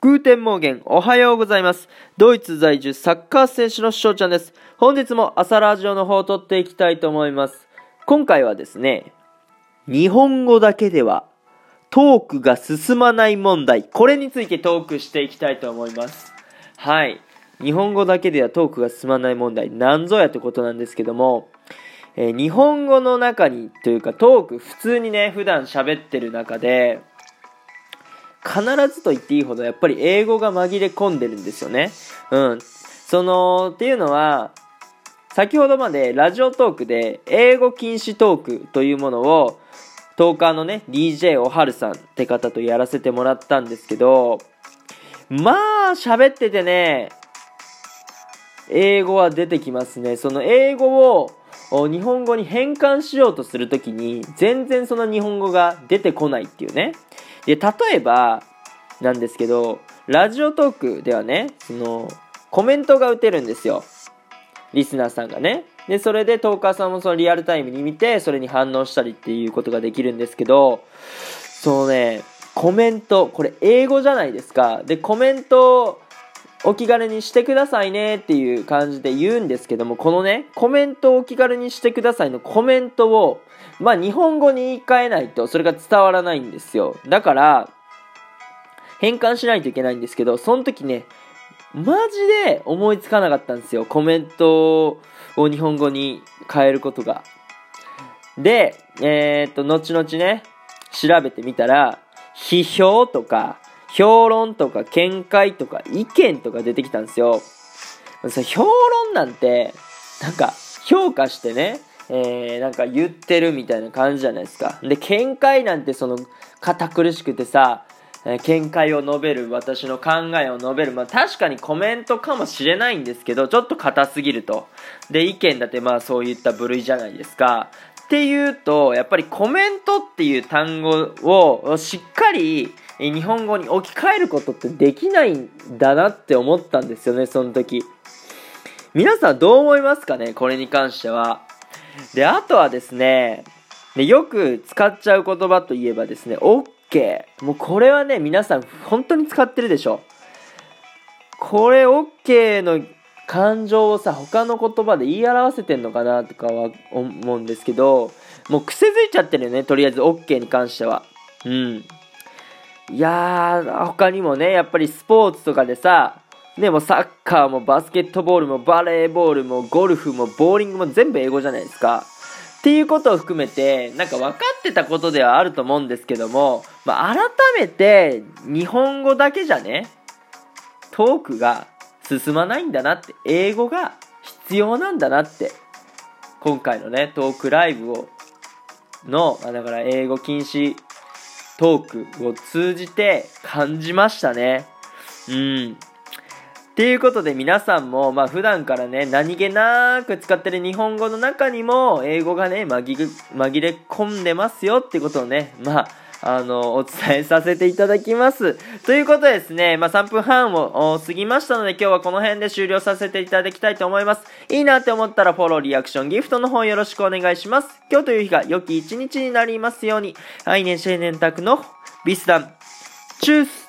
Guten Morgen、おはようございます。ドイツ在住サッカー選手の翔ちゃんです。本日も朝ラジオの方を撮っていきたいと思います。今回はですね、日本語だけではトークが進まない問題、これについてトークしていきたいと思います。はい。日本語だけではトークが進まない問題、なんぞやってことなんですけども、えー、日本語の中にというかトーク普通にね普段喋ってる中で必ずと言っていいほどやっぱり英語が紛れ込んでるんですよね。うん。そのっていうのは先ほどまでラジオトークで英語禁止トークというものをトーカーのね DJ おはるさんって方とやらせてもらったんですけどまあ喋っててね英語は出てきますね。その英語を日本語に変換しようとするときに全然その日本語が出てこないっていうね。で、例えばなんですけど、ラジオトークではね、そのコメントが打てるんですよ。リスナーさんがね。で、それでトーカーさんもそのリアルタイムに見て、それに反応したりっていうことができるんですけど、そのね、コメント、これ英語じゃないですか。で、コメントお気軽にしてくださいねっていう感じで言うんですけども、このね、コメントをお気軽にしてくださいのコメントを、まあ日本語に言い換えないとそれが伝わらないんですよ。だから、変換しないといけないんですけど、その時ね、マジで思いつかなかったんですよ。コメントを日本語に変えることが。で、えー、っと、後々ね、調べてみたら、批評とか、評論とか見解とか意見とか出てきたんですよ。そ評論なんて、なんか評価してね、えー、なんか言ってるみたいな感じじゃないですか。で、見解なんてその堅苦しくてさ、えー、見解を述べる、私の考えを述べる。まあ確かにコメントかもしれないんですけど、ちょっと硬すぎると。で、意見だってまあそういった部類じゃないですか。っていうと、やっぱりコメントっていう単語をしっかり日本語に置き換えることってできないんだなって思ったんですよね、その時。皆さんどう思いますかね、これに関しては。で、あとはですね、でよく使っちゃう言葉といえばですね、OK。もうこれはね、皆さん本当に使ってるでしょ。これ OK の感情をさ、他の言葉で言い表せてんのかなとかは思うんですけど、もう癖づいちゃってるよね、とりあえず OK に関しては。うん。いやー、他にもね、やっぱりスポーツとかでさ、ね、もうサッカーもバスケットボールもバレーボールもゴルフもボーリングも全部英語じゃないですか。っていうことを含めて、なんか分かってたことではあると思うんですけども、まあ、改めて日本語だけじゃね、トークが進まないんだなって、英語が必要なんだなって、今回のね、トークライブを、のま、だから英語禁止トークを通じて感じましたね。うん。っていうことで皆さんも、まあ普段からね、何気なく使ってる日本語の中にも、英語がね、紛れ込んでますよってことをね、まあ、あの、お伝えさせていただきます。ということでですね、まあ、3分半を過ぎましたので、今日はこの辺で終了させていただきたいと思います。いいなって思ったらフォロー、リアクション、ギフトの方よろしくお願いします。今日という日が良き一日になりますように。愛年青年宅のビスダン。チュース